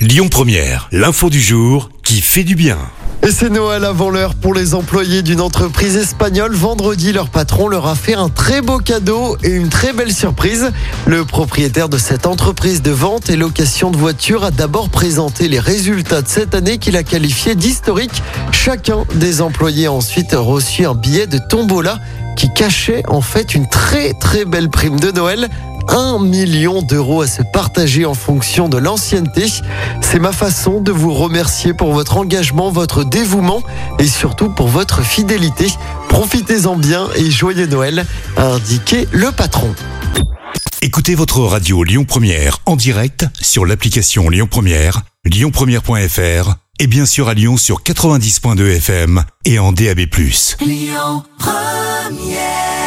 Lyon Première, l'info du jour qui fait du bien. Et c'est Noël avant l'heure pour les employés d'une entreprise espagnole. Vendredi, leur patron leur a fait un très beau cadeau et une très belle surprise. Le propriétaire de cette entreprise de vente et location de voitures a d'abord présenté les résultats de cette année qu'il a qualifiés d'historiques. Chacun des employés a ensuite reçu un billet de tombola qui cachait en fait une très très belle prime de Noël. Un million d'euros à se partager en fonction de l'ancienneté. C'est ma façon de vous remercier pour votre engagement, votre dévouement et surtout pour votre fidélité. Profitez-en bien et joyeux Noël, a indiqué le patron. Écoutez votre radio Lyon Première en direct sur l'application Lyon Première, lyonpremière.fr et bien sûr à Lyon sur 90.2 FM et en DAB+. Lyon Première